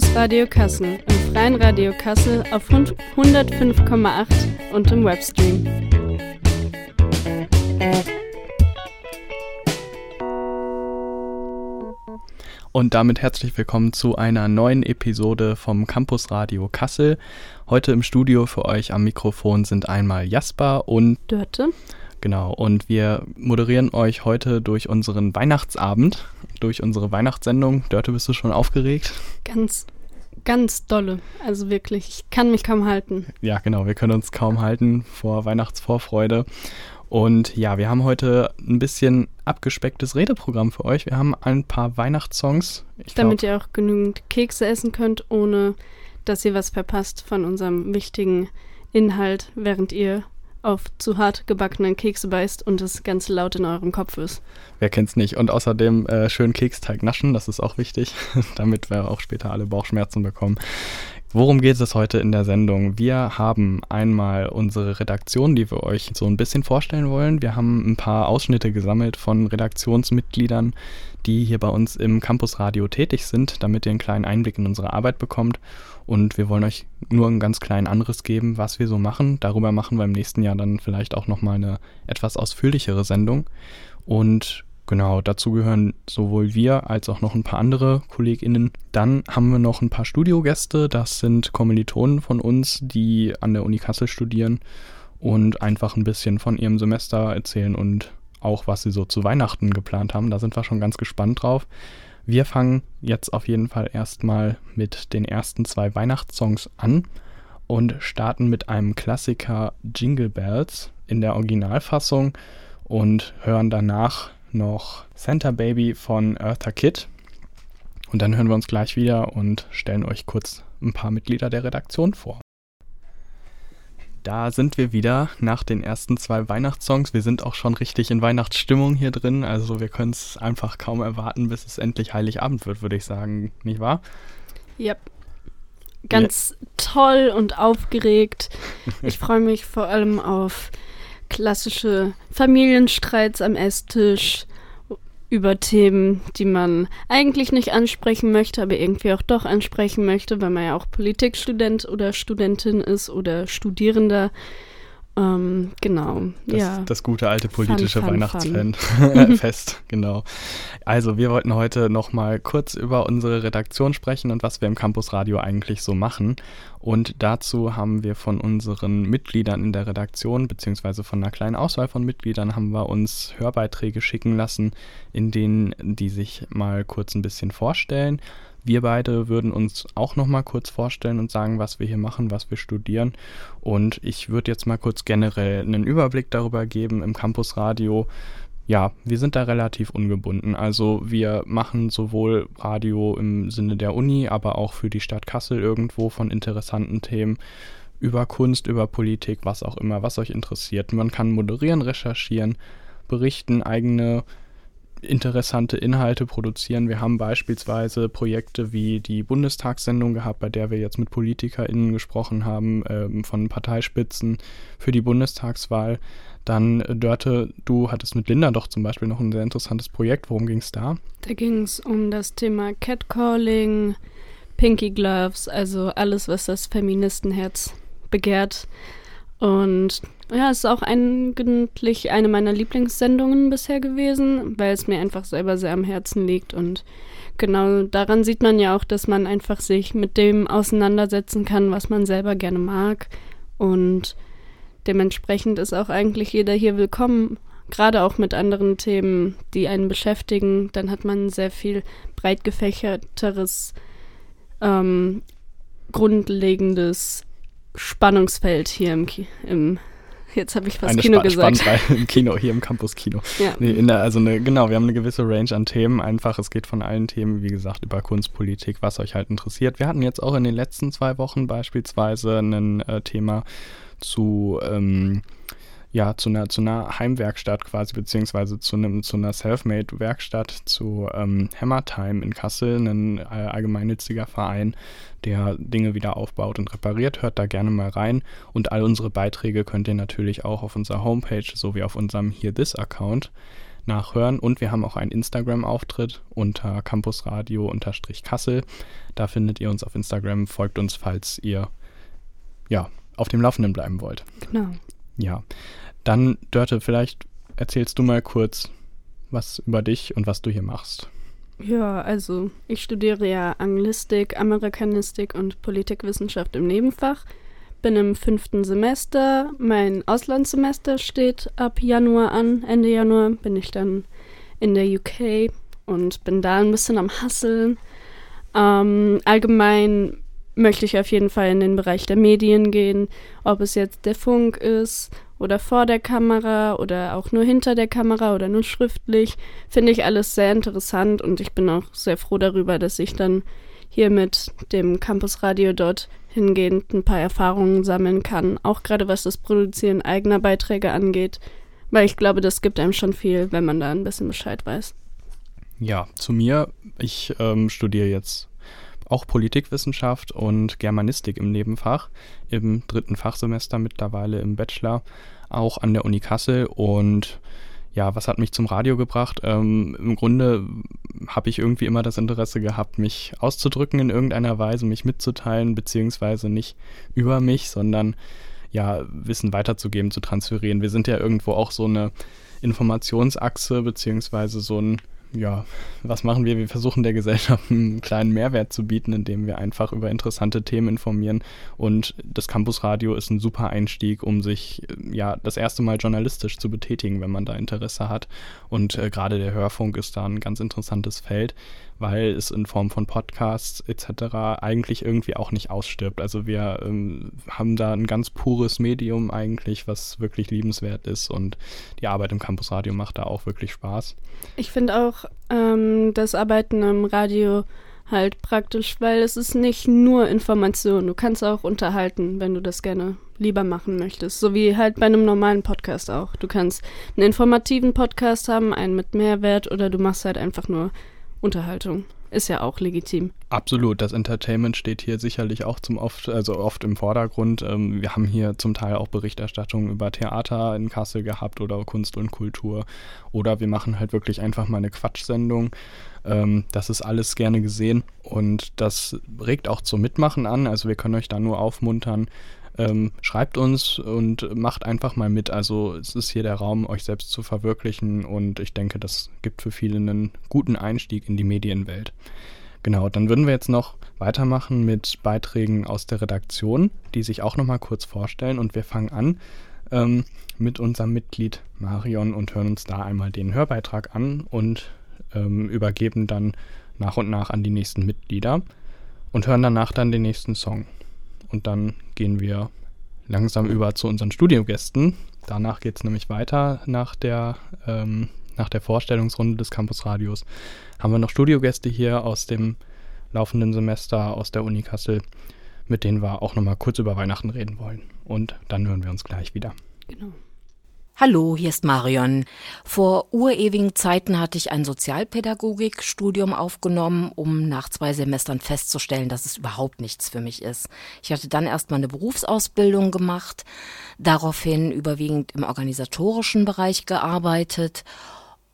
Campus Radio Kassel, im freien Radio Kassel auf 105,8 und im Webstream. Und damit herzlich willkommen zu einer neuen Episode vom Campus Radio Kassel. Heute im Studio für euch am Mikrofon sind einmal Jasper und Dörte. Genau, und wir moderieren euch heute durch unseren Weihnachtsabend, durch unsere Weihnachtssendung. Dörte, bist du schon aufgeregt? Ganz, ganz dolle. Also wirklich, ich kann mich kaum halten. Ja, genau, wir können uns kaum halten vor Weihnachtsvorfreude. Und ja, wir haben heute ein bisschen abgespecktes Redeprogramm für euch. Wir haben ein paar Weihnachtssongs. Ich Damit glaub, ihr auch genügend Kekse essen könnt, ohne dass ihr was verpasst von unserem wichtigen Inhalt, während ihr auf zu hart gebackenen Kekse beißt und es ganz laut in eurem Kopf ist. Wer kennt's nicht? Und außerdem äh, schön Keksteig naschen, das ist auch wichtig, damit wir auch später alle Bauchschmerzen bekommen. Worum geht es heute in der Sendung? Wir haben einmal unsere Redaktion, die wir euch so ein bisschen vorstellen wollen. Wir haben ein paar Ausschnitte gesammelt von Redaktionsmitgliedern, die hier bei uns im Campusradio tätig sind, damit ihr einen kleinen Einblick in unsere Arbeit bekommt. Und wir wollen euch nur einen ganz kleinen Anriss geben, was wir so machen. Darüber machen wir im nächsten Jahr dann vielleicht auch nochmal eine etwas ausführlichere Sendung. Und Genau, dazu gehören sowohl wir als auch noch ein paar andere KollegInnen. Dann haben wir noch ein paar Studiogäste. Das sind Kommilitonen von uns, die an der Uni Kassel studieren und einfach ein bisschen von ihrem Semester erzählen und auch, was sie so zu Weihnachten geplant haben. Da sind wir schon ganz gespannt drauf. Wir fangen jetzt auf jeden Fall erstmal mit den ersten zwei Weihnachtssongs an und starten mit einem Klassiker Jingle Bells in der Originalfassung und hören danach noch Santa Baby von Eartha Kitt. Und dann hören wir uns gleich wieder und stellen euch kurz ein paar Mitglieder der Redaktion vor. Da sind wir wieder nach den ersten zwei Weihnachtssongs. Wir sind auch schon richtig in Weihnachtsstimmung hier drin. Also wir können es einfach kaum erwarten, bis es endlich Heiligabend wird, würde ich sagen. Nicht wahr? Ja. Ganz ja. toll und aufgeregt. Ich freue mich vor allem auf klassische Familienstreits am Esstisch über Themen, die man eigentlich nicht ansprechen möchte, aber irgendwie auch doch ansprechen möchte, weil man ja auch Politikstudent oder Studentin ist oder Studierender. Ähm, genau, das, ja. Das gute alte politische Weihnachtsfest, genau. Also wir wollten heute nochmal kurz über unsere Redaktion sprechen und was wir im Campus Radio eigentlich so machen. Und dazu haben wir von unseren Mitgliedern in der Redaktion, beziehungsweise von einer kleinen Auswahl von Mitgliedern, haben wir uns Hörbeiträge schicken lassen, in denen die sich mal kurz ein bisschen vorstellen wir beide würden uns auch noch mal kurz vorstellen und sagen, was wir hier machen, was wir studieren. Und ich würde jetzt mal kurz generell einen Überblick darüber geben im Campusradio. Ja, wir sind da relativ ungebunden. Also wir machen sowohl Radio im Sinne der Uni, aber auch für die Stadt Kassel irgendwo von interessanten Themen über Kunst, über Politik, was auch immer, was euch interessiert. Man kann moderieren, recherchieren, berichten, eigene interessante Inhalte produzieren. Wir haben beispielsweise Projekte wie die Bundestagssendung gehabt, bei der wir jetzt mit PolitikerInnen gesprochen haben, ähm, von Parteispitzen für die Bundestagswahl. Dann, äh, Dörte, du hattest mit Linda doch zum Beispiel noch ein sehr interessantes Projekt. Worum ging es da? Da ging es um das Thema Catcalling, Pinky Gloves, also alles, was das Feministenherz begehrt. Und ja, es ist auch eigentlich eine meiner Lieblingssendungen bisher gewesen, weil es mir einfach selber sehr am Herzen liegt. Und genau daran sieht man ja auch, dass man einfach sich mit dem auseinandersetzen kann, was man selber gerne mag. Und dementsprechend ist auch eigentlich jeder hier willkommen, gerade auch mit anderen Themen, die einen beschäftigen. Dann hat man sehr viel breit gefächerteres, ähm, grundlegendes Spannungsfeld hier im, im Jetzt habe ich was eine Kino Sp gesagt. im Kino, hier im Campus Kino. Ja. Nee, der, also eine, genau, wir haben eine gewisse Range an Themen. Einfach, es geht von allen Themen, wie gesagt, über Kunst, Politik, was euch halt interessiert. Wir hatten jetzt auch in den letzten zwei Wochen beispielsweise ein äh, Thema zu ähm, ja, zu einer, zu einer Heimwerkstatt quasi, beziehungsweise zu, einem, zu einer Selfmade-Werkstatt, zu ähm, Hammertime in Kassel, ein äh, allgemeinnütziger Verein, der Dinge wieder aufbaut und repariert. Hört da gerne mal rein. Und all unsere Beiträge könnt ihr natürlich auch auf unserer Homepage sowie auf unserem Here This Account nachhören. Und wir haben auch einen Instagram-Auftritt unter campusradio-kassel. Da findet ihr uns auf Instagram. Folgt uns, falls ihr ja, auf dem Laufenden bleiben wollt. Genau. Ja. Dann, Dörte, vielleicht erzählst du mal kurz was über dich und was du hier machst. Ja, also ich studiere ja Anglistik, Amerikanistik und Politikwissenschaft im Nebenfach. Bin im fünften Semester. Mein Auslandssemester steht ab Januar an. Ende Januar bin ich dann in der UK und bin da ein bisschen am Hasseln. Ähm, allgemein möchte ich auf jeden Fall in den Bereich der Medien gehen, ob es jetzt der Funk ist oder vor der Kamera oder auch nur hinter der Kamera oder nur schriftlich, finde ich alles sehr interessant und ich bin auch sehr froh darüber, dass ich dann hier mit dem Campus Radio dort hingehend ein paar Erfahrungen sammeln kann, auch gerade was das Produzieren eigener Beiträge angeht, weil ich glaube, das gibt einem schon viel, wenn man da ein bisschen Bescheid weiß. Ja, zu mir, ich ähm, studiere jetzt auch Politikwissenschaft und Germanistik im Nebenfach, im dritten Fachsemester mittlerweile im Bachelor, auch an der Uni Kassel. Und ja, was hat mich zum Radio gebracht? Ähm, Im Grunde habe ich irgendwie immer das Interesse gehabt, mich auszudrücken in irgendeiner Weise, mich mitzuteilen, beziehungsweise nicht über mich, sondern ja, Wissen weiterzugeben, zu transferieren. Wir sind ja irgendwo auch so eine Informationsachse, beziehungsweise so ein ja, was machen wir? Wir versuchen der Gesellschaft einen kleinen Mehrwert zu bieten, indem wir einfach über interessante Themen informieren. Und das Campusradio ist ein super Einstieg, um sich ja das erste Mal journalistisch zu betätigen, wenn man da Interesse hat. Und äh, gerade der Hörfunk ist da ein ganz interessantes Feld, weil es in Form von Podcasts etc. eigentlich irgendwie auch nicht ausstirbt. Also wir ähm, haben da ein ganz pures Medium eigentlich, was wirklich liebenswert ist und die Arbeit im Campusradio macht da auch wirklich Spaß. Ich finde auch ähm, das Arbeiten im Radio halt praktisch, weil es ist nicht nur Information. Du kannst auch unterhalten, wenn du das gerne lieber machen möchtest. So wie halt bei einem normalen Podcast auch. Du kannst einen informativen Podcast haben, einen mit Mehrwert oder du machst halt einfach nur Unterhaltung. Ist ja auch legitim. Absolut, das Entertainment steht hier sicherlich auch zum oft, also oft im Vordergrund. Ähm, wir haben hier zum Teil auch Berichterstattung über Theater in Kassel gehabt oder Kunst und Kultur. Oder wir machen halt wirklich einfach mal eine Quatschsendung. Ähm, das ist alles gerne gesehen und das regt auch zum Mitmachen an. Also wir können euch da nur aufmuntern, ähm, schreibt uns und macht einfach mal mit. Also es ist hier der Raum, euch selbst zu verwirklichen und ich denke, das gibt für viele einen guten Einstieg in die Medienwelt. Genau, dann würden wir jetzt noch weitermachen mit Beiträgen aus der Redaktion, die sich auch nochmal kurz vorstellen und wir fangen an ähm, mit unserem Mitglied Marion und hören uns da einmal den Hörbeitrag an und ähm, übergeben dann nach und nach an die nächsten Mitglieder und hören danach dann den nächsten Song. Und dann gehen wir langsam über zu unseren Studiogästen. Danach geht es nämlich weiter nach der, ähm, nach der Vorstellungsrunde des Campusradios. Haben wir noch Studiogäste hier aus dem laufenden Semester aus der Uni Kassel, mit denen wir auch nochmal kurz über Weihnachten reden wollen. Und dann hören wir uns gleich wieder. Genau. Hallo, hier ist Marion. Vor urewigen Zeiten hatte ich ein Sozialpädagogikstudium aufgenommen, um nach zwei Semestern festzustellen, dass es überhaupt nichts für mich ist. Ich hatte dann erstmal eine Berufsausbildung gemacht, daraufhin überwiegend im organisatorischen Bereich gearbeitet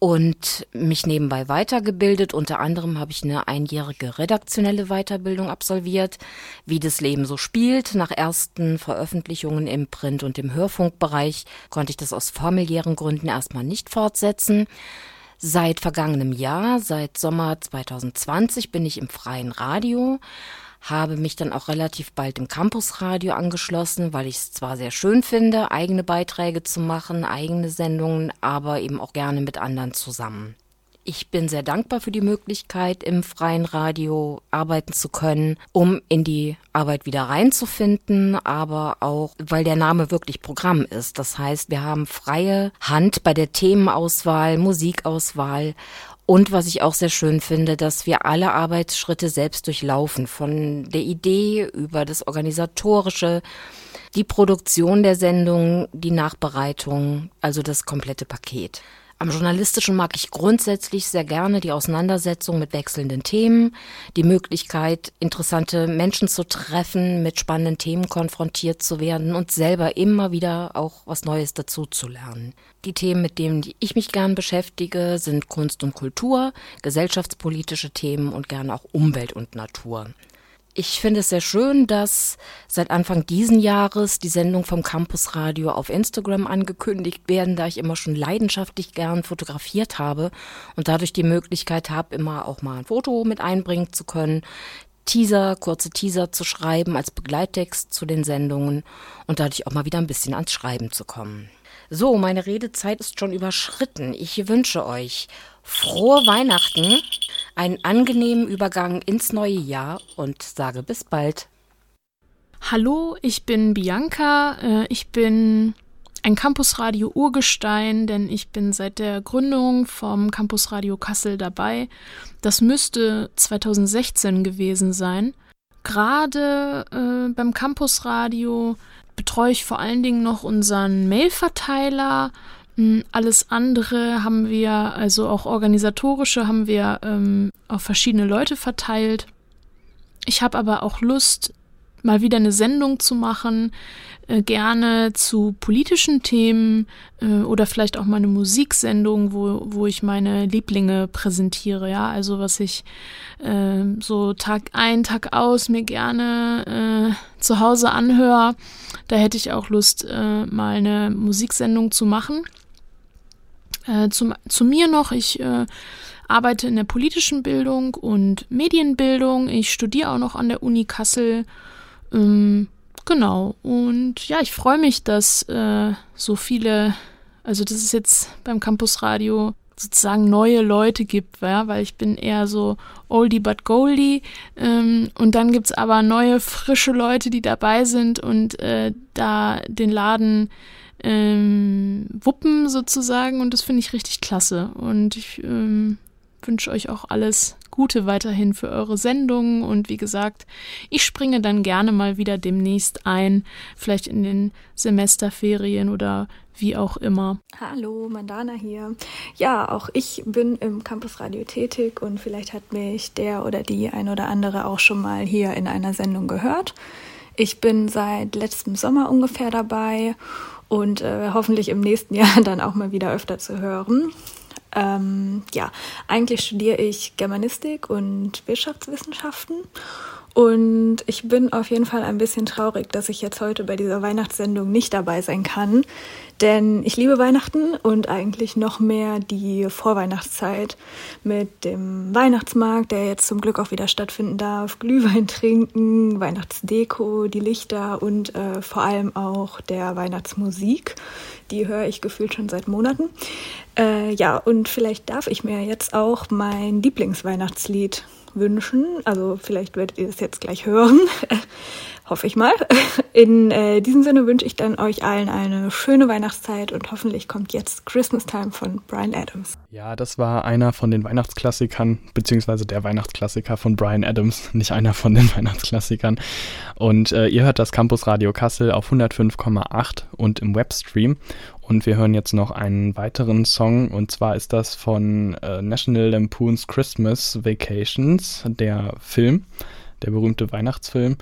und mich nebenbei weitergebildet. Unter anderem habe ich eine einjährige redaktionelle Weiterbildung absolviert, wie das Leben so spielt. Nach ersten Veröffentlichungen im Print- und im Hörfunkbereich konnte ich das aus familiären Gründen erstmal nicht fortsetzen. Seit vergangenem Jahr, seit Sommer 2020 bin ich im freien Radio, habe mich dann auch relativ bald im Campusradio angeschlossen, weil ich es zwar sehr schön finde, eigene Beiträge zu machen, eigene Sendungen, aber eben auch gerne mit anderen zusammen. Ich bin sehr dankbar für die Möglichkeit, im freien Radio arbeiten zu können, um in die Arbeit wieder reinzufinden, aber auch, weil der Name wirklich Programm ist. Das heißt, wir haben freie Hand bei der Themenauswahl, Musikauswahl und was ich auch sehr schön finde, dass wir alle Arbeitsschritte selbst durchlaufen, von der Idee über das Organisatorische, die Produktion der Sendung, die Nachbereitung, also das komplette Paket. Am journalistischen mag ich grundsätzlich sehr gerne die Auseinandersetzung mit wechselnden Themen, die Möglichkeit, interessante Menschen zu treffen, mit spannenden Themen konfrontiert zu werden und selber immer wieder auch was Neues dazu zu lernen. Die Themen, mit denen ich mich gern beschäftige, sind Kunst und Kultur, gesellschaftspolitische Themen und gern auch Umwelt und Natur. Ich finde es sehr schön, dass seit Anfang diesen Jahres die Sendung vom Campus Radio auf Instagram angekündigt werden, da ich immer schon leidenschaftlich gern fotografiert habe und dadurch die Möglichkeit habe, immer auch mal ein Foto mit einbringen zu können. Teaser, kurze Teaser zu schreiben als Begleittext zu den Sendungen und dadurch auch mal wieder ein bisschen ans Schreiben zu kommen. So, meine Redezeit ist schon überschritten. Ich wünsche euch frohe Weihnachten, einen angenehmen Übergang ins neue Jahr und sage bis bald. Hallo, ich bin Bianca. Äh, ich bin ein Campusradio Urgestein, denn ich bin seit der Gründung vom Campusradio Kassel dabei. Das müsste 2016 gewesen sein. Gerade äh, beim Campusradio betreue ich vor allen Dingen noch unseren Mailverteiler alles andere haben wir, also auch organisatorische, haben wir ähm, auf verschiedene Leute verteilt. Ich habe aber auch Lust, mal wieder eine Sendung zu machen, äh, gerne zu politischen Themen äh, oder vielleicht auch mal eine Musiksendung, wo, wo ich meine Lieblinge präsentiere, ja, also was ich äh, so Tag ein, Tag aus mir gerne äh, zu Hause anhöre. Da hätte ich auch Lust, äh, mal eine Musiksendung zu machen. Äh, zum, zu mir noch, ich äh, arbeite in der politischen Bildung und Medienbildung. Ich studiere auch noch an der Uni Kassel. Ähm, genau. Und ja, ich freue mich, dass äh, so viele, also das ist jetzt beim Campus Radio sozusagen neue Leute gibt, ja, weil ich bin eher so oldie but goldie. Ähm, und dann gibt's aber neue, frische Leute, die dabei sind und äh, da den Laden ähm, wuppen sozusagen und das finde ich richtig klasse. Und ich ähm, wünsche euch auch alles Gute weiterhin für eure Sendungen und wie gesagt, ich springe dann gerne mal wieder demnächst ein, vielleicht in den Semesterferien oder wie auch immer. Hallo, Mandana hier. Ja, auch ich bin im Campusradio tätig und vielleicht hat mich der oder die ein oder andere auch schon mal hier in einer Sendung gehört. Ich bin seit letztem Sommer ungefähr dabei und äh, hoffentlich im nächsten Jahr dann auch mal wieder öfter zu hören. Ähm, ja, eigentlich studiere ich Germanistik und Wirtschaftswissenschaften und ich bin auf jeden Fall ein bisschen traurig, dass ich jetzt heute bei dieser Weihnachtssendung nicht dabei sein kann. Denn ich liebe Weihnachten und eigentlich noch mehr die Vorweihnachtszeit mit dem Weihnachtsmarkt, der jetzt zum Glück auch wieder stattfinden darf, Glühwein trinken, Weihnachtsdeko, die Lichter und äh, vor allem auch der Weihnachtsmusik. Die höre ich gefühlt schon seit Monaten. Äh, ja, und vielleicht darf ich mir jetzt auch mein Lieblingsweihnachtslied wünschen. Also vielleicht werdet ihr es jetzt gleich hören. Hoffe ich mal. In äh, diesem Sinne wünsche ich dann euch allen eine schöne Weihnachtszeit und hoffentlich kommt jetzt Christmas Time von Brian Adams. Ja, das war einer von den Weihnachtsklassikern, beziehungsweise der Weihnachtsklassiker von Brian Adams, nicht einer von den Weihnachtsklassikern. Und äh, ihr hört das Campus Radio Kassel auf 105,8 und im Webstream. Und wir hören jetzt noch einen weiteren Song und zwar ist das von äh, National Lampoon's Christmas Vacations, der Film, der berühmte Weihnachtsfilm,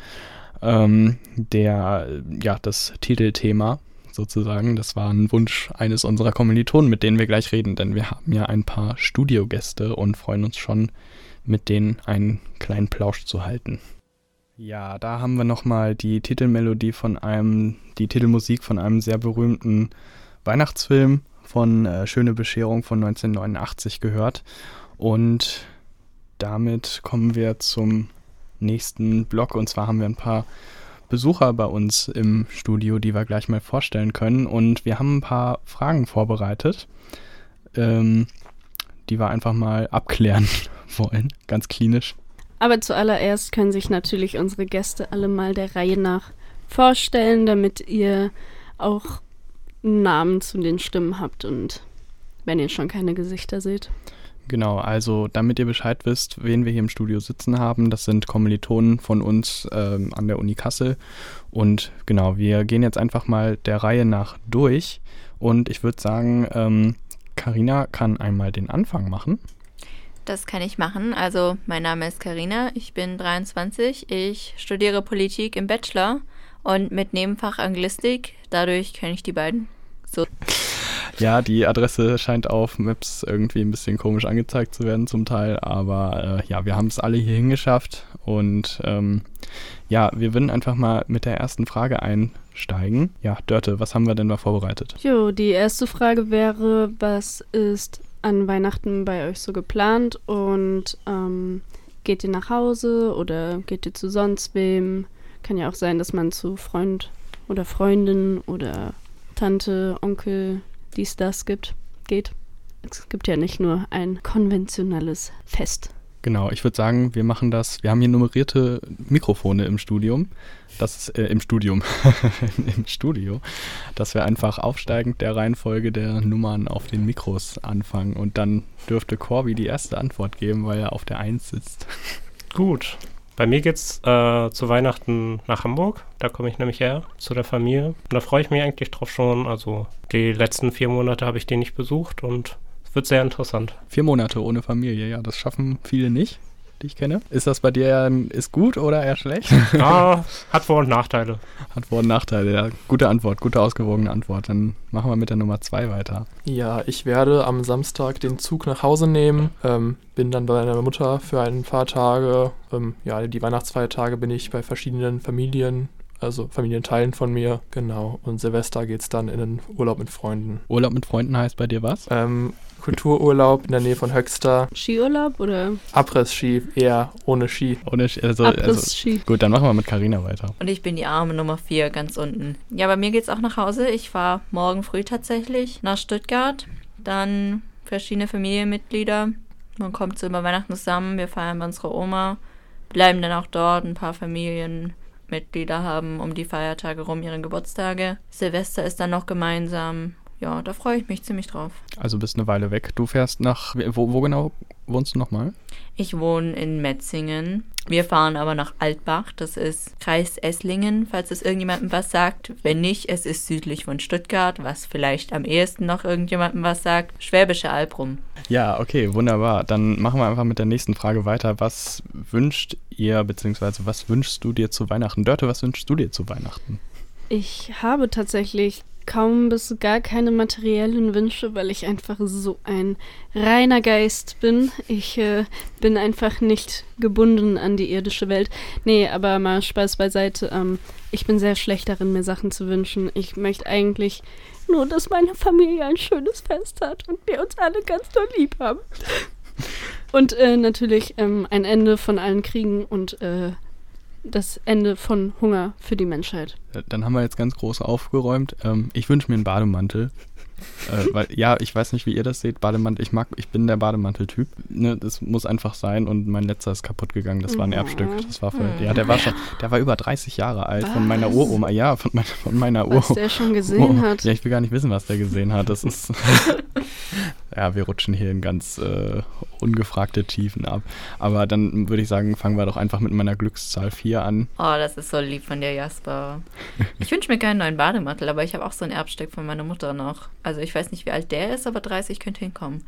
ähm, der, ja, das Titelthema sozusagen. Das war ein Wunsch eines unserer Kommilitonen, mit denen wir gleich reden, denn wir haben ja ein paar Studiogäste und freuen uns schon, mit denen einen kleinen Plausch zu halten. Ja, da haben wir nochmal die Titelmelodie von einem, die Titelmusik von einem sehr berühmten Weihnachtsfilm von äh, Schöne Bescherung von 1989 gehört. Und damit kommen wir zum nächsten Block. Und zwar haben wir ein paar Besucher bei uns im Studio, die wir gleich mal vorstellen können. Und wir haben ein paar Fragen vorbereitet, ähm, die wir einfach mal abklären wollen, ganz klinisch. Aber zuallererst können sich natürlich unsere Gäste alle mal der Reihe nach vorstellen, damit ihr auch Namen zu den Stimmen habt und wenn ihr schon keine Gesichter seht. Genau, also damit ihr Bescheid wisst, wen wir hier im Studio sitzen haben, das sind Kommilitonen von uns ähm, an der Uni Kassel. Und genau, wir gehen jetzt einfach mal der Reihe nach durch. Und ich würde sagen, ähm, Karina kann einmal den Anfang machen. Das kann ich machen. Also, mein Name ist Karina, ich bin 23, ich studiere Politik im Bachelor und mit Nebenfach Anglistik. Dadurch kenne ich die beiden so. Ja, die Adresse scheint auf Maps irgendwie ein bisschen komisch angezeigt zu werden zum Teil, aber äh, ja, wir haben es alle hier hingeschafft und ähm, ja, wir würden einfach mal mit der ersten Frage einsteigen. Ja, Dörte, was haben wir denn da vorbereitet? Jo, die erste Frage wäre, was ist an Weihnachten bei euch so geplant und ähm, geht ihr nach Hause oder geht ihr zu sonst wem? Kann ja auch sein, dass man zu Freund oder Freundin oder Tante, Onkel, dies, das gibt, geht. Es gibt ja nicht nur ein konventionelles Fest. Genau, ich würde sagen, wir machen das. Wir haben hier nummerierte Mikrofone im Studium. Das ist äh, im Studium, im Studio, dass wir einfach aufsteigend der Reihenfolge der Nummern auf den Mikros anfangen und dann dürfte Corby die erste Antwort geben, weil er auf der 1 sitzt. Gut. Bei mir geht's äh, zu Weihnachten nach Hamburg. Da komme ich nämlich her, zu der Familie. Und da freue ich mich eigentlich drauf schon. Also die letzten vier Monate habe ich den nicht besucht und wird sehr interessant. Vier Monate ohne Familie, ja, das schaffen viele nicht, die ich kenne. Ist das bei dir ist gut oder eher schlecht? Ja, hat Vor- und Nachteile. Hat Vor- und Nachteile, ja. Gute Antwort, gute ausgewogene Antwort. Dann machen wir mit der Nummer zwei weiter. Ja, ich werde am Samstag den Zug nach Hause nehmen, ähm, bin dann bei meiner Mutter für ein paar Tage. Ähm, ja, die Weihnachtsfeiertage bin ich bei verschiedenen Familien also Familienteilen von mir, genau. Und Silvester geht es dann in den Urlaub mit Freunden. Urlaub mit Freunden heißt bei dir was? Ähm, Kultururlaub in der Nähe von Höxter. Skiurlaub oder? Abriss-Ski, eher ohne Ski. Ohne Ski, also, Abriss-Ski. Also, gut, dann machen wir mit Karina weiter. Und ich bin die arme Nummer 4 ganz unten. Ja, bei mir geht's auch nach Hause. Ich fahre morgen früh tatsächlich nach Stuttgart. Dann verschiedene Familienmitglieder. Man kommt so über Weihnachten zusammen. Wir feiern bei unserer Oma. Bleiben dann auch dort. Ein paar Familienmitglieder haben um die Feiertage rum ihre Geburtstage. Silvester ist dann noch gemeinsam ja, da freue ich mich ziemlich drauf. Also bist eine Weile weg. Du fährst nach, wo, wo genau wohnst du nochmal? Ich wohne in Metzingen. Wir fahren aber nach Altbach, das ist Kreis Esslingen, falls es irgendjemandem was sagt. Wenn nicht, es ist südlich von Stuttgart, was vielleicht am ehesten noch irgendjemandem was sagt. Schwäbische Alb rum. Ja, okay, wunderbar. Dann machen wir einfach mit der nächsten Frage weiter. Was wünscht ihr, beziehungsweise was wünschst du dir zu Weihnachten? Dörte, was wünschst du dir zu Weihnachten? Ich habe tatsächlich kaum bis gar keine materiellen Wünsche, weil ich einfach so ein reiner Geist bin. Ich äh, bin einfach nicht gebunden an die irdische Welt. Nee, aber mal Spaß beiseite. Ähm, ich bin sehr schlecht darin, mir Sachen zu wünschen. Ich möchte eigentlich nur, dass meine Familie ein schönes Fest hat und wir uns alle ganz doll lieb haben. Und äh, natürlich ähm, ein Ende von allen Kriegen und äh, das Ende von Hunger für die Menschheit. Äh, dann haben wir jetzt ganz groß aufgeräumt. Ähm, ich wünsche mir einen Bademantel. Äh, weil, ja, ich weiß nicht, wie ihr das seht. Bademantel, ich mag, ich bin der Bademanteltyp. Ne, das muss einfach sein. Und mein letzter ist kaputt gegangen. Das war ein Erbstück. Das war für, ja, der war schon, der war über 30 Jahre alt was? von meiner Uroma. Ja, von, mein, von meiner Uroma. Was der schon gesehen hat. Ja, ich will gar nicht wissen, was der gesehen hat. Das ist. ja, wir rutschen hier in ganz äh, ungefragte Tiefen ab. Aber dann würde ich sagen, fangen wir doch einfach mit meiner Glückszahl 4 an. Oh, das ist so lieb von dir, Jasper. Ich wünsche mir keinen neuen Bademantel, aber ich habe auch so ein Erbstück von meiner Mutter noch. Also ich weiß nicht, wie alt der ist, aber 30 könnte hinkommen.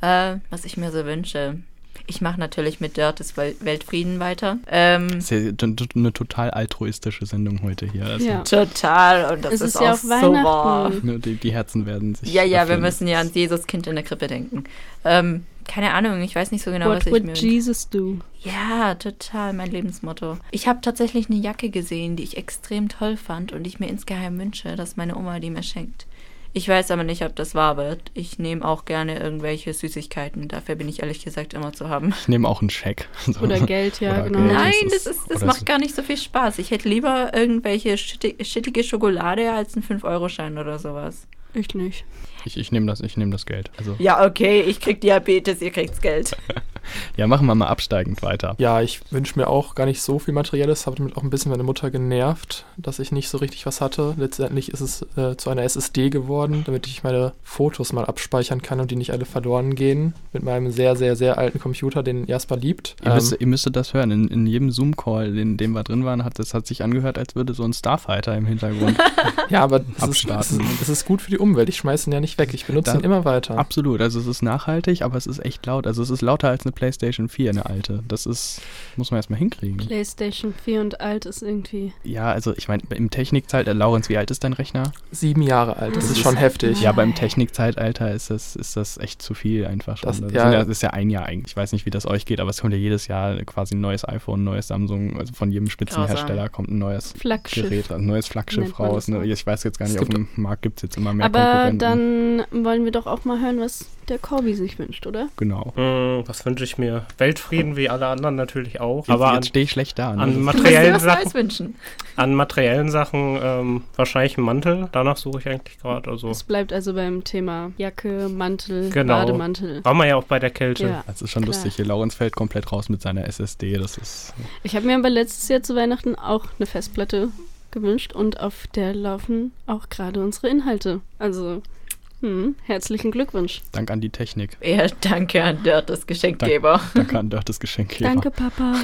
Äh, was ich mir so wünsche. Ich mache natürlich mit Dirt des Weltfrieden weiter. Ähm, das ist ja eine total altruistische Sendung heute hier. Also ja. Total. Und das es ist, ist ja auch so wahr. Die, die, Herzen werden sich. Ja, ja, wir müssen ja an Jesuskind in der Krippe denken. Ähm, keine Ahnung, ich weiß nicht so genau, What was ich would mir Jesus do? Ja, total, mein Lebensmotto. Ich habe tatsächlich eine Jacke gesehen, die ich extrem toll fand und ich mir insgeheim wünsche, dass meine Oma die mir schenkt. Ich weiß aber nicht, ob das wahr wird. Ich nehme auch gerne irgendwelche Süßigkeiten. Dafür bin ich ehrlich gesagt immer zu haben. Ich nehme auch einen Scheck. Oder Geld, ja, Oder genau. Geld. Nein, das, ist, das macht gar nicht so viel Spaß. Ich hätte lieber irgendwelche schittige Schokolade als einen 5-Euro-Schein oder sowas. Ich nicht. Ich, ich nehme das, nehm das Geld. Also. Ja, okay, ich krieg Diabetes, ihr kriegt's Geld. ja, machen wir mal absteigend weiter. Ja, ich wünsche mir auch gar nicht so viel Materielles, habe damit auch ein bisschen meine Mutter genervt, dass ich nicht so richtig was hatte. Letztendlich ist es äh, zu einer SSD geworden, damit ich meine Fotos mal abspeichern kann und die nicht alle verloren gehen. Mit meinem sehr, sehr, sehr alten Computer, den Jasper liebt. Ihr, ähm, müsst, ihr müsstet das hören. In, in jedem Zoom-Call, in dem wir drin waren, hat das hat sich angehört, als würde so ein Starfighter im Hintergrund ja, aber es ist, es, ist, es ist gut für die Umwelt. Ich schmeiße ihn ja nicht nicht weg. Ich benutze Da- ihn immer weiter. Absolut, also es ist nachhaltig, aber es ist echt laut. Also es ist lauter als eine PlayStation 4, eine alte. Das ist, muss man erstmal hinkriegen. PlayStation 4 und alt ist irgendwie. Ja, also ich meine, im Technikzeitalter, Laurenz, wie alt ist dein Rechner? Sieben Jahre alt. Das, Das ist ist- schon heftig. Ja, aber im Technikzeitalter ist das, ist das echt zu viel einfach schon. Das- Das, ja. das ist ja ein Jahr eigentlich. Ich weiß nicht, wie das euch geht, aber es kommt ja jedes Jahr quasi ein neues iPhone, ein neues Samsung. Also von jedem Spitzenhersteller kommt ein neues Flaggschiff. Gerät, ein neues Flaggschiff raus. Ne? Ich weiß jetzt gar nicht, auf dem Markt gibt es jetzt immer mehr Aber Konkurrenten. dann wollen wir doch auch mal hören, was der Corby sich wünscht, oder? Genau. Hm, was wünsche ich mir? Weltfrieden wie alle anderen natürlich auch. Jetzt, aber an, jetzt stehe ich schlecht da. Ne? an Du musst dir materiellen was Sachen, an materiellen Sachen ähm, wahrscheinlich einen Mantel. Danach suche ich eigentlich gerade. Also Es bleibt also beim Thema Jacke, Mantel, Genau. Bademantel. war man ja auch bei der Kälte. Ja. das ist schon Klar. lustig. Hier Laurenz fällt komplett raus mit seiner SSD. Das ist Ich habe mir aber letztes Jahr zu Weihnachten auch eine Festplatte gewünscht und auf der laufen auch gerade unsere Inhalte. Also, hm, herzlichen Glückwunsch. Dank an die Technik. Ja, danke an Dirt, das Geschenkgeber. Danke an Dörtes Geschenkgeber. Danke, Papa.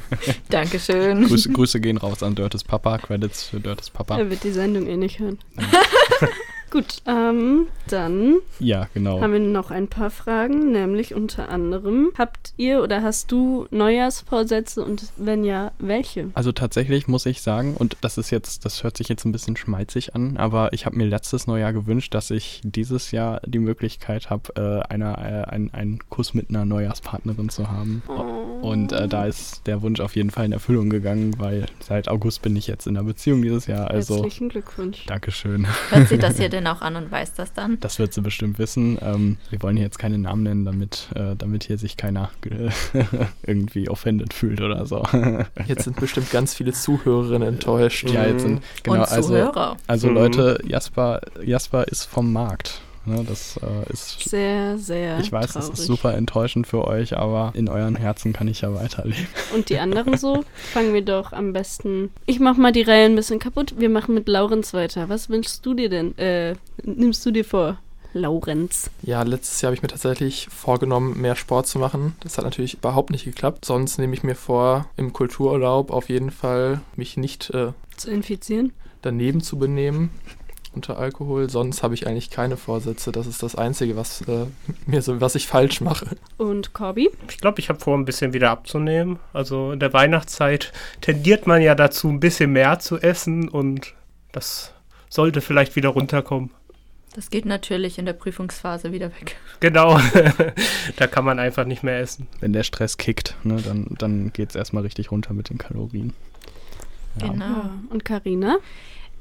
Dankeschön. Grüße, Grüße gehen raus an Dörtes Papa. Credits für Dörtes Papa. Er wird die Sendung eh nicht hören. Gut, ähm, dann Ja, genau. haben wir noch ein paar Fragen, nämlich unter anderem, habt ihr oder hast du Neujahrsvorsätze und wenn ja, welche? Also tatsächlich muss ich sagen, und das ist jetzt, das hört sich jetzt ein bisschen schmalzig an, aber ich habe mir letztes Neujahr gewünscht, dass ich dieses Jahr die Möglichkeit habe, äh, einer, äh, ein, einen Kuss mit einer Neujahrspartnerin zu haben. Und äh, da ist der Wunsch auf jeden Fall in Erfüllung gegangen, weil seit August bin ich jetzt in einer Beziehung dieses Jahr. Also Herzlichen Glückwunsch. Dankeschön. Hört sie das hier denn auch an und weiß das dann? Das wird sie bestimmt wissen. Ähm, wir wollen hier jetzt keine Namen nennen, damit, äh, damit hier sich keiner äh, irgendwie offended fühlt oder so. Jetzt sind bestimmt ganz viele Zuhörerinnen enttäuscht. ja, jetzt sind genau, und also, Zuhörer. also Mhm. Leute, Jasper, Jasper ist vom Markt. Ne, das äh, ist, Sehr, sehr ich weiß, traurig. das ist super enttäuschend für euch, aber in euren Herzen kann ich ja weiterleben. Und die anderen so? Fangen wir doch am besten. Ich mach mal die Reihe ein bisschen kaputt. Wir machen mit Laurenz weiter. Was wünschst du dir denn? Äh, nimmst du dir vor? Laurenz. Ja, letztes Jahr habe ich mir tatsächlich vorgenommen, mehr Sport zu machen. Das hat natürlich überhaupt nicht geklappt. Sonst nehme ich mir vor, im Kultururlaub auf jeden Fall mich nicht äh, Zu infizieren? daneben zu benehmen unter Alkohol. Sonst habe ich eigentlich keine Vorsätze. Das ist das Einzige, was äh, mir so, was ich falsch mache. Und Corby? Ich glaube, ich habe vor, ein bisschen wieder abzunehmen. Also in der Weihnachtszeit tendiert man ja dazu, ein bisschen mehr zu essen und das sollte vielleicht wieder runterkommen. Das geht natürlich in der Prüfungsphase wieder weg. Genau, da kann man einfach nicht mehr essen. Wenn der Stress kickt, ne, dann, dann geht es erstmal richtig runter mit den Kalorien. Ja. Genau. Und Karina?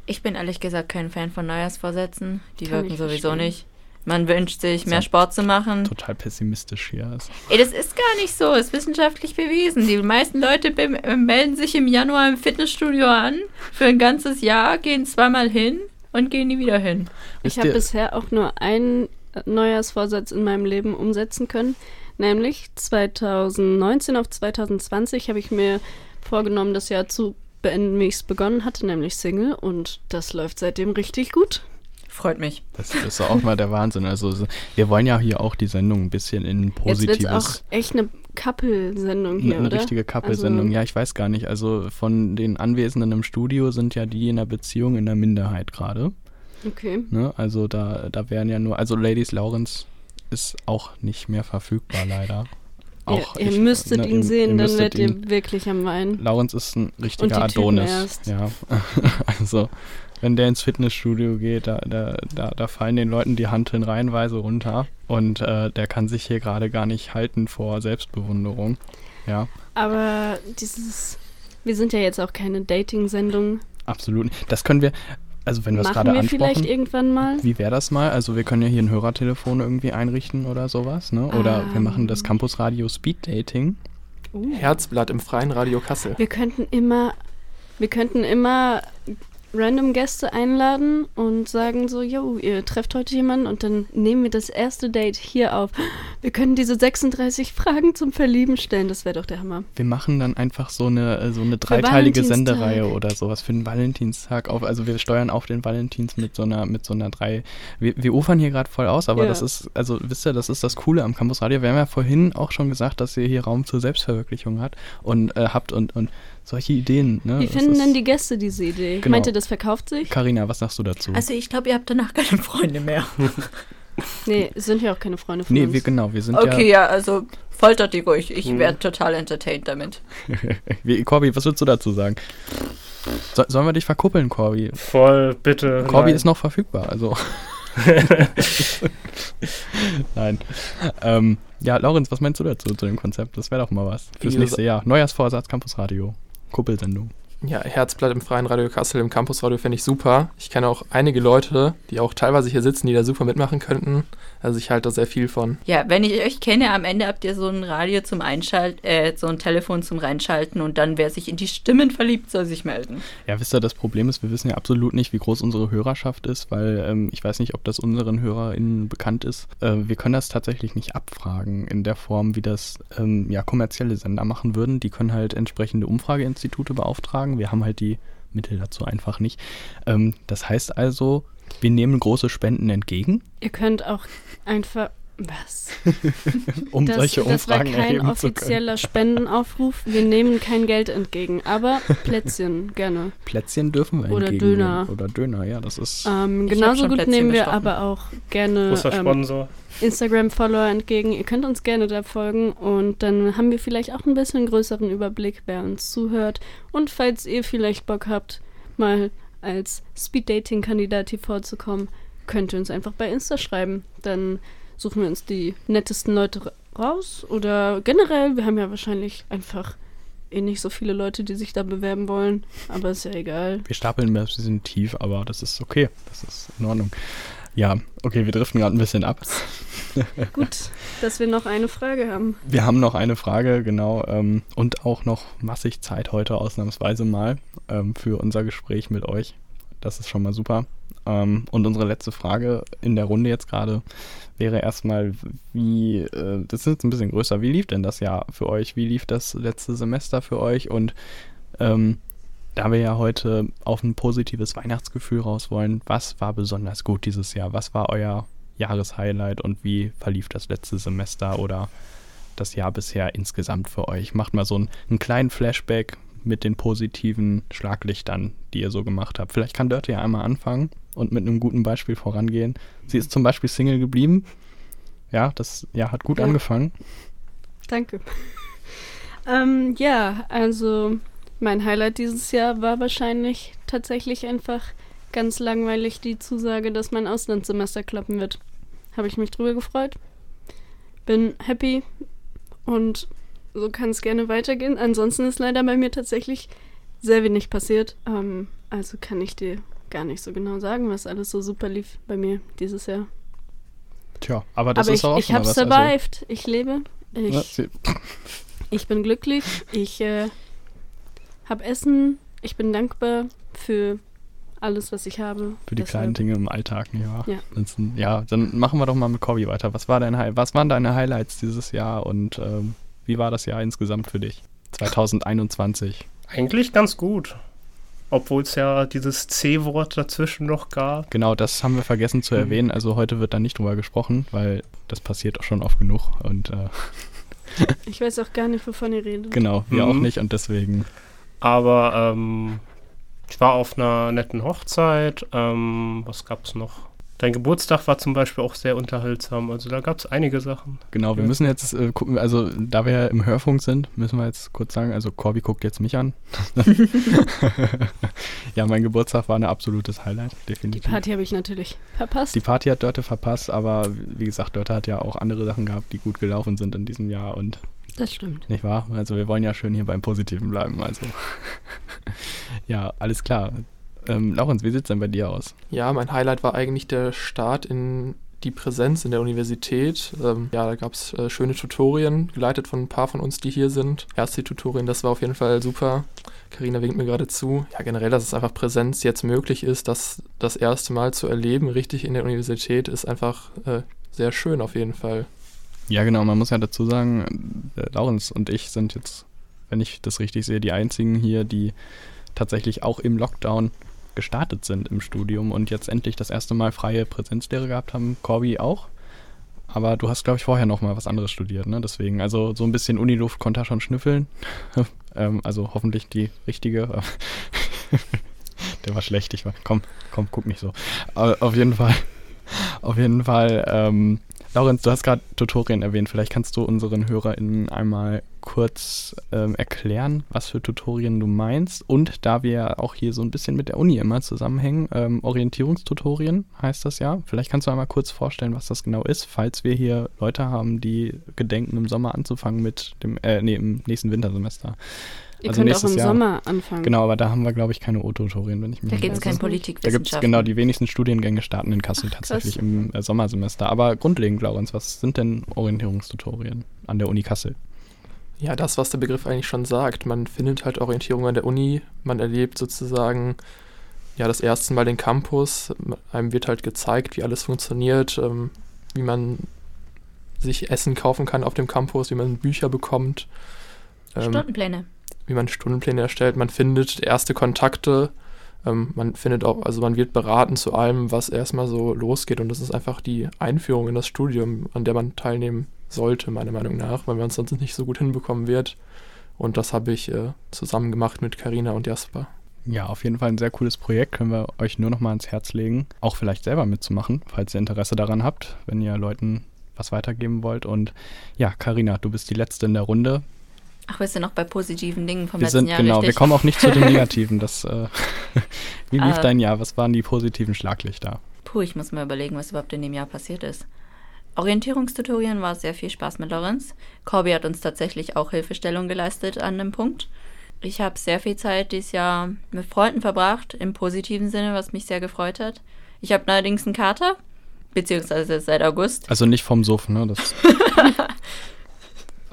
Ich bin ehrlich gesagt kein Fan von Neujahrsvorsätzen. Die Kann wirken sowieso verstehen. nicht. Man wünscht sich mehr. Sport zu machen. Total pessimistisch hier. Also, Ey, das ist gar nicht so. Ist wissenschaftlich bewiesen. Die meisten Leute äh, melden sich im Januar im Fitnessstudio an für ein ganzes Jahr, gehen zweimal hin und gehen nie wieder hin. Ich habe bisher auch nur einen äh, Neujahrsvorsatz in meinem Leben umsetzen können. Nämlich 2019 auf 2020 habe ich mir vorgenommen, das Jahr zu beenden, wie ich es begonnen hatte, nämlich Single. Und das läuft seitdem richtig gut. Freut mich. Das ist auch mal der Wahnsinn. Also so- wir wollen ja hier auch die Sendung ein bisschen in Jetzt wird es auch positives, echt eine Couple-Sendung hier, eine oder? richtige Couple-Sendung. Also- ja, ich weiß gar nicht. Also von den Anwesenden im Studio sind ja die in der Beziehung in der Minderheit gerade. Okay. Ne? Also da, da wären ja nur, also Ladies Lawrence ist auch nicht mehr verfügbar leider. Auch ihr, ihr ich- müsstet ne, ihn sehen, dann werdet ihr wirklich am Weinen. Lawrence ist ein richtiger Adonis. Ja. also, wenn der ins Fitnessstudio geht, da, da, da, da fallen den Leuten die Hanteln reihenweise runter. Und äh, der kann sich hier gerade gar nicht halten vor Selbstbewunderung. Ja, Aber dieses, wir sind ja jetzt auch keine Dating-Sendung. absolut. Das können wir, also wenn wir es Machen gerade wir vielleicht ansprechen. irgendwann mal. Wie wäre das mal? Also wir können ja hier ein Hörertelefon irgendwie einrichten oder sowas, ne? Oder wir machen das. Campusradio Speed Dating. Uh. Herzblatt im Freien Radio Kassel. Wir könnten immer, wir könnten immer random Gäste einladen und sagen so, yo, ihr trefft heute jemanden und dann nehmen wir das erste Date hier auf. Wir können diese 36 Fragen zum Verlieben stellen, das wäre doch der Hammer. Wir machen dann einfach so eine, äh, so eine dreiteilige. Sendereihe oder sowas für den Valentinstag auf. Also wir steuern auf den Valentins mit so einer, mit so einer drei. Wir, wir ufern hier gerade voll aus, aber Ja. das ist, also wisst ihr, das ist das Coole am Campus Radio. Wir haben ja vorhin auch schon gesagt, dass ihr hier Raum zur Selbstverwirklichung hat und äh, habt und, und solche Ideen. Ne? Wie finden denn die Gäste diese Idee? Genau. Meint ihr, das verkauft sich? Carina, was sagst du dazu? Also ich glaube, ihr habt danach keine Freunde mehr. Nee, sind ja auch keine Freunde von Nee, uns. wir genau, wir sind Okay, ja. ja, also foltert die ruhig. Ich Hm. werde total entertained damit. Wie, Corby, was würdest du dazu sagen? So, sollen wir dich verkuppeln, Corby? Voll, bitte. Corby nein. ist noch verfügbar, also. Nein. Ähm, ja, Laurenz, was meinst du dazu, zu dem Konzept? Das wäre doch mal was. Fürs nächste Jahr. Neujahrsvorsatz, Campusradio. Kuppelsendung. Ja, Herzblatt im Freien Radio Kassel, im Campusradio finde ich super. Ich kenne auch einige Leute, die auch teilweise hier sitzen, die da super mitmachen könnten. Also ich halte da sehr viel von. Ja, wenn ich euch kenne, am Ende habt ihr so ein Radio zum Einschalten, äh, so ein Telefon zum Reinschalten und dann, wer sich in die Stimmen verliebt, soll sich melden. Ja, wisst ihr, das Problem ist, wir wissen ja absolut nicht, wie groß unsere Hörerschaft ist, weil ähm, ich weiß nicht, ob das unseren HörerInnen bekannt ist. Äh, wir können das tatsächlich nicht abfragen in der Form, wie das ähm, ja, kommerzielle Sender machen würden. Die können halt entsprechende Umfrageinstitute beauftragen. Wir haben halt die Mittel dazu einfach nicht. Ähm, das heißt also, wir nehmen große Spenden entgegen, Ihr könnt auch einfach. Was? um das, solche das war Umfragen kein erheben zu können. offizieller Spendenaufruf. Wir nehmen kein Geld entgegen, aber Plätzchen gerne. Plätzchen dürfen wir Oder. Döner. Oder Döner, ja, das ist. Ähm, genauso gut Plätzchen nehmen wir bestochen. aber auch gerne Großer ähm, Sponsor. Instagram-Follower entgegen. Ihr könnt uns gerne da folgen und dann haben wir vielleicht auch ein bisschen größeren Überblick, wer uns zuhört. Und falls ihr vielleicht Bock habt, mal als Speed-Dating-Kandidat hier vorzukommen, könnt ihr uns einfach bei Insta schreiben. Dann suchen wir uns die nettesten Leute ra- raus oder generell, wir haben ja wahrscheinlich einfach eh nicht so viele Leute, die sich da bewerben wollen, aber ist ja egal. Wir stapeln ein bisschen tief, aber das ist okay. Das ist in Ordnung. Ja, okay, wir driften gerade ein bisschen ab. Gut, dass wir noch eine Frage haben. Wir haben noch eine Frage, genau, ähm, und auch noch massig Zeit heute ausnahmsweise mal ähm, für unser Gespräch mit euch. Das ist schon mal super. Ähm, und unsere letzte Frage in der Runde jetzt gerade wäre erstmal, wie, äh, das ist jetzt ein bisschen größer, wie lief denn das Jahr für euch? Wie lief das letzte Semester für euch? Und ähm, da wir ja heute auf ein positives Weihnachtsgefühl raus wollen, was war besonders gut dieses Jahr? Was war euer Jahreshighlight und wie verlief das letzte Semester oder das Jahr bisher insgesamt für euch? Macht mal so einen, einen kleinen Flashback mit den positiven Schlaglichtern, die ihr so gemacht habt. Vielleicht kann Dörte ja einmal anfangen und mit einem guten Beispiel vorangehen. Sie ist zum Beispiel Single geblieben. Ja, das Jahr hat gut Ja. angefangen. Danke. ähm, ja, also mein Highlight dieses Jahr war wahrscheinlich tatsächlich einfach ganz langweilig die Zusage, dass mein Auslandssemester klappen wird. Habe ich mich drüber gefreut. Bin happy und so kann es gerne weitergehen. Ansonsten ist leider bei mir tatsächlich sehr wenig passiert. Ähm, also kann ich dir gar nicht so genau sagen, was alles so super lief bei mir dieses Jahr. Tja, aber das Aber ist ich, auch ich schon mal habe also- survived. Ich lebe. Ich Ja, ich bin glücklich. Ich äh, habe Essen. Ich bin dankbar für alles, was ich habe. Für die Deshalb- kleinen Dinge im Alltag? Ja. Sind- ja, dann machen wir doch mal mit Corby weiter. Was, war dein, was waren deine Highlights dieses Jahr und ähm, wie war das Jahr insgesamt für dich? 2021. Eigentlich ganz gut. Obwohl es ja dieses C-Wort dazwischen noch gab. Genau, das haben wir vergessen zu Mhm. erwähnen. Also heute wird da nicht drüber gesprochen, weil das passiert auch schon oft genug. Und äh, Ich weiß auch gar nicht, wovon ihr redet. genau, wir Mhm. auch nicht. Und deswegen, Aber ähm, ich war auf einer netten Hochzeit. Ähm, was gab's noch? Dein Geburtstag war zum Beispiel auch sehr unterhaltsam. Also da gab es einige Sachen. genau, wir müssen jetzt äh, gucken, also da wir ja im Hörfunk sind, müssen wir jetzt kurz sagen, also Corby guckt jetzt mich an. ja, mein Geburtstag war ein absolutes Highlight, Die definitiv. Party habe ich natürlich verpasst. Die Party hat Dörte verpasst, aber wie gesagt, Dörte hat ja auch andere Sachen gehabt, die gut gelaufen sind in diesem Jahr und das stimmt. nicht wahr? Also wir wollen ja schön hier beim Positiven bleiben. Also ja, alles klar. Ähm, Laurenz, wie sieht's denn bei dir aus? Ja, mein Highlight war eigentlich der Start in die Präsenz in der Universität. Ähm, ja, da gab es äh, schöne Tutorien, geleitet von ein paar von uns, die hier sind. Erste Tutorien, das war auf jeden Fall super. Karina winkt mir gerade zu. Ja, generell, dass es einfach Präsenz jetzt möglich ist, das das erste Mal zu erleben, richtig in der Universität, ist einfach äh, sehr schön auf jeden Fall. Ja, genau, man muss ja dazu sagen, äh, Laurenz und ich sind jetzt, wenn ich das richtig sehe, die einzigen hier, die tatsächlich auch im Lockdown gestartet sind im Studium und jetzt endlich das erste Mal freie Präsenzlehre gehabt haben. Corby auch. Aber du hast, glaube ich, vorher noch mal was anderes studiert, ne? Deswegen, also so ein bisschen Uniluft konnte er schon schnüffeln. ähm, also hoffentlich die richtige. Der war schlecht, ich war. Komm, komm, guck nicht so. Aber auf jeden Fall. Auf jeden Fall. Ähm, Laurenz, du hast gerade Tutorien erwähnt. Vielleicht kannst du unseren HörerInnen einmal kurz ähm, erklären, was für Tutorien du meinst. Und da wir auch hier so ein bisschen mit der Uni immer zusammenhängen, ähm, Orientierungstutorien heißt das ja. Vielleicht kannst du einmal kurz vorstellen, was das genau ist, falls wir hier Leute haben, die gedenken, im Sommer anzufangen mit dem, äh, nee, im nächsten Wintersemester. Ihr Also könnt auch im nächstes Jahr. Sommer anfangen. Genau, aber da haben wir, glaube ich, keine O-Tutorien, wenn ich mich Da gibt es irre. kein nicht. Da gibt es genau die wenigsten Studiengänge starten in Kassel tatsächlich im äh, Sommersemester. Aber grundlegend, Laurenz, was sind denn Orientierungstutorien an der Uni Kassel? Ja, das, was der Begriff eigentlich schon sagt. Man findet halt Orientierung an der Uni, man erlebt sozusagen ja das erste Mal den Campus, einem wird halt gezeigt, wie alles funktioniert, ähm, wie man sich Essen kaufen kann auf dem Campus, wie man Bücher bekommt, ähm, Stundenpläne. Wie man Stundenpläne erstellt, man findet erste Kontakte, ähm, man findet auch, also man wird beraten zu allem, was erstmal so losgeht und das ist einfach die Einführung in das Studium, an der man teilnehmen sollte, meiner Meinung nach, weil man es sonst nicht so gut hinbekommen wird. Und das habe ich äh, zusammen gemacht mit Karina und Jasper. Ja, auf jeden Fall ein sehr cooles Projekt. Können wir euch nur noch mal ans Herz legen, auch vielleicht selber mitzumachen, falls ihr Interesse daran habt, wenn ihr Leuten was weitergeben wollt. Und ja, Karina, du bist die Letzte in der Runde. Ach, wir sind noch bei positiven Dingen vom Wir letzten sind, Jahr, genau, wir richtig? kommen auch nicht zu den Negativen. Das, äh, wie lief Äh. dein Jahr? Was waren die positiven Schlaglichter? Puh, ich muss mal überlegen, was überhaupt in dem Jahr passiert ist. Orientierungstutorien war sehr viel Spaß mit Lorenz. Corby hat uns tatsächlich auch Hilfestellung geleistet an dem Punkt. Ich habe sehr viel Zeit dieses Jahr mit Freunden verbracht, im positiven Sinne, was mich sehr gefreut hat. Ich habe allerdings einen Kater, beziehungsweise seit August. Also nicht vom Suff, ne?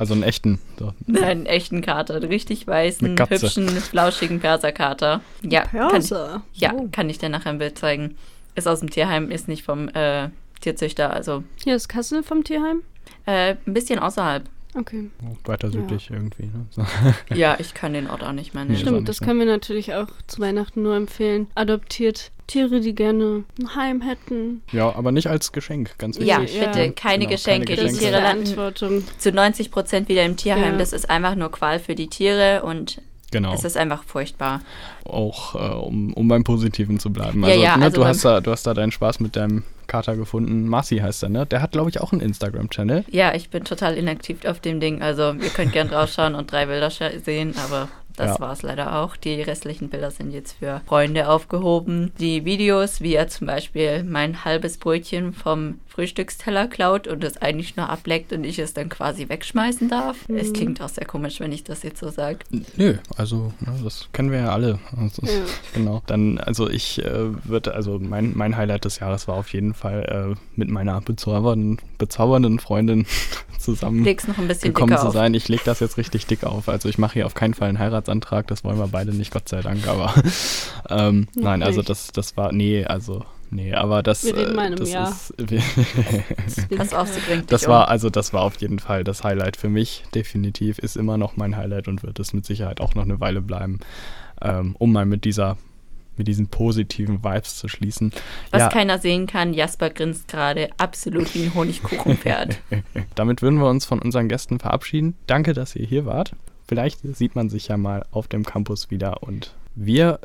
Also einen echten. So. Einen echten Kater, einen richtig weißen, hübschen, flauschigen Perserkater. Ja, kann, Perser. ja Oh. kann ich dir nachher ein Bild zeigen. Ist aus dem Tierheim, ist nicht vom äh, Tierzüchter, also Hier ist Kassel vom Tierheim. äh, ein bisschen außerhalb. Okay. Weiter südlich irgendwie. Ne? So. Ja, ich kann den Ort auch nicht mehr nennen. Stimmt, das können wir natürlich auch zu Weihnachten nur empfehlen. Adoptiert Tiere, die gerne ein Heim hätten. Ja, aber nicht als Geschenk, ganz Ja, wichtig. Ja. bitte, keine Genau, Geschenke. keine Die Das ist Tiere landen zu 90 Prozent wieder im Tierheim. Ja. Das ist einfach nur Qual für die Tiere und Genau. es ist einfach furchtbar. auch äh, um, um beim Positiven zu bleiben. Ja, Also, ja, ne, also du, hast da, du hast da deinen Spaß mit deinem Kater gefunden. Marci heißt er, ne? Der hat, glaube ich, auch einen Instagram-Channel. Ja, ich bin total inaktiv auf dem Ding. Also ihr könnt gern draufschauen und drei Bilder sehen, aber das Ja. war es leider auch. Die restlichen Bilder sind jetzt für Freunde aufgehoben. Die Videos, wie er zum Beispiel mein halbes Brötchen vom Frühstücksteller klaut und es eigentlich nur ableckt und ich es dann quasi wegschmeißen darf. Es klingt auch sehr komisch, wenn ich das jetzt so sage. Nö, also ne, das kennen wir ja alle. Das ist, Ja. Genau. Dann, also ich äh, würde, also mein, mein Highlight des Jahres war auf jeden Fall äh, mit meiner bezaubernden, bezaubernden Freundin zusammen Leg's noch ein bisschen gekommen zu auf. sein. Ich lege das jetzt richtig dick auf. Also ich mache hier auf keinen Fall einen Heiratsantrag, das wollen wir beide nicht, Gott sei Dank, aber ähm, nein, also das, das war, nee, also, nee, aber das, Wir reden mal in einem das Jahr. ist, Pass auf, sie bringt das um. war, also das war auf jeden Fall das Highlight für mich, definitiv, ist immer noch mein Highlight und wird es mit Sicherheit auch noch eine Weile bleiben, ähm, um mal mit dieser, mit diesen positiven Vibes zu schließen. Was ja, keiner sehen kann, Jasper grinst gerade absolut wie ein Honigkuchenpferd. damit würden wir uns von unseren Gästen verabschieden. Danke, dass ihr hier wart. Vielleicht sieht man sich ja mal auf dem Campus wieder und wir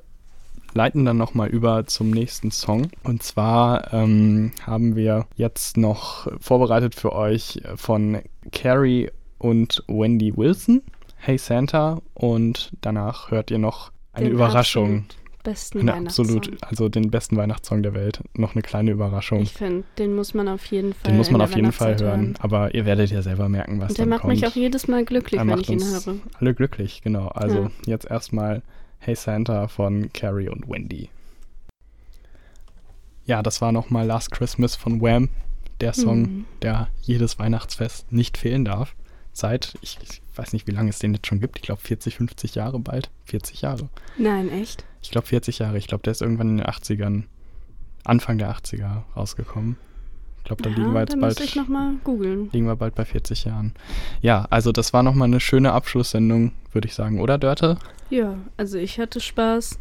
leiten dann nochmal über zum nächsten Song. Und zwar ähm, haben wir jetzt noch vorbereitet für euch von Carrie und Wendy Wilson. Hey Santa. Und danach hört ihr noch eine Den Überraschung. absolut Besten Eine Weihnachtssong. absolut, also den besten Weihnachtssong der Welt. Noch eine kleine Überraschung. Ich finde, den muss man auf jeden Fall. Den muss man auf jeden Fall Weihnachtszeit hören. Aber ihr werdet ja selber merken, was Und der dann macht kommt. mich auch jedes Mal glücklich, Er wenn ich ihn höre. Alle glücklich, genau. Also Ja. jetzt erstmal Hey Santa von Carrie und Wendy. Ja, das war nochmal Last Christmas von Wham. Der Song, Mhm. der jedes Weihnachtsfest nicht fehlen darf. Seit, ich, ich weiß nicht, wie lange es den jetzt schon gibt. Ich glaube 40, 50 Jahre bald. 40 Jahre. Nein, echt? Ich glaube 40 Jahre. Ich glaube, der ist irgendwann in den 80ern, Anfang der 80er rausgekommen. Ich glaube, da ja, liegen wir jetzt dann bald muss ich nochmal googeln. liegen wir bald bei 40 Jahren. Ja, also das war nochmal eine schöne Abschlusssendung, würde ich sagen, oder Dörte? Ja, also ich hatte Spaß.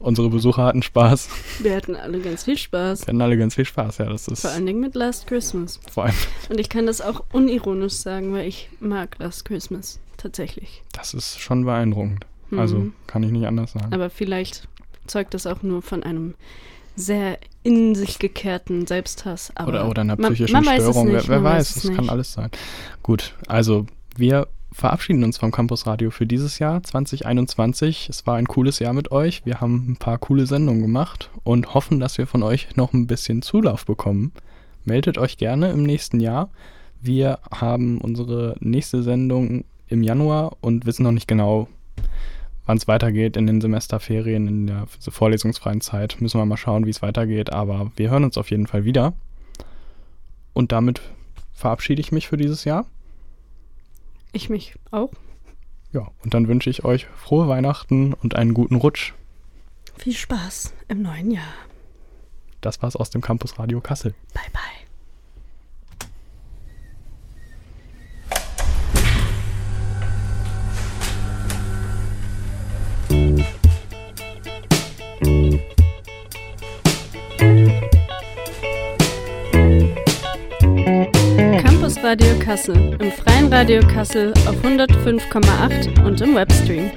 Unsere Besucher hatten Spaß. Wir hatten alle ganz viel Spaß. Wir hatten alle ganz viel Spaß, ja, das ist Vor allen Dingen mit Last Christmas. vor allem, Und ich kann das auch unironisch sagen, weil ich mag Last Christmas. Tatsächlich. das ist schon beeindruckend. Mhm. Also kann ich nicht anders sagen. Aber vielleicht zeugt das auch nur von einem sehr in sich gekehrten Selbsthass. Oder, oder einer man- psychischen man weiß es Störung. nicht, wer wer man weiß, weiß es das kann alles sein. Gut, also wir verabschieden uns vom Campus Radio für dieses Jahr 2021. Es war ein cooles Jahr mit euch. Wir haben ein paar coole Sendungen gemacht und hoffen, dass wir von euch noch ein bisschen Zulauf bekommen. Meldet euch gerne im nächsten Jahr. Wir haben unsere nächste Sendung im Januar und wissen noch nicht genau, wann es weitergeht in den Semesterferien, in der vorlesungsfreien Zeit. Müssen wir mal schauen, wie es weitergeht. Aber wir hören uns auf jeden Fall wieder. Und damit verabschiede ich mich für dieses Jahr. Ich mich auch. Ja, und dann wünsche ich euch frohe Weihnachten und einen guten Rutsch. Viel Spaß im neuen Jahr. Das war's aus dem Campus Radio Kassel. Bye bye. Radio Kassel im freien Radio Kassel auf 105,8 und im Webstream.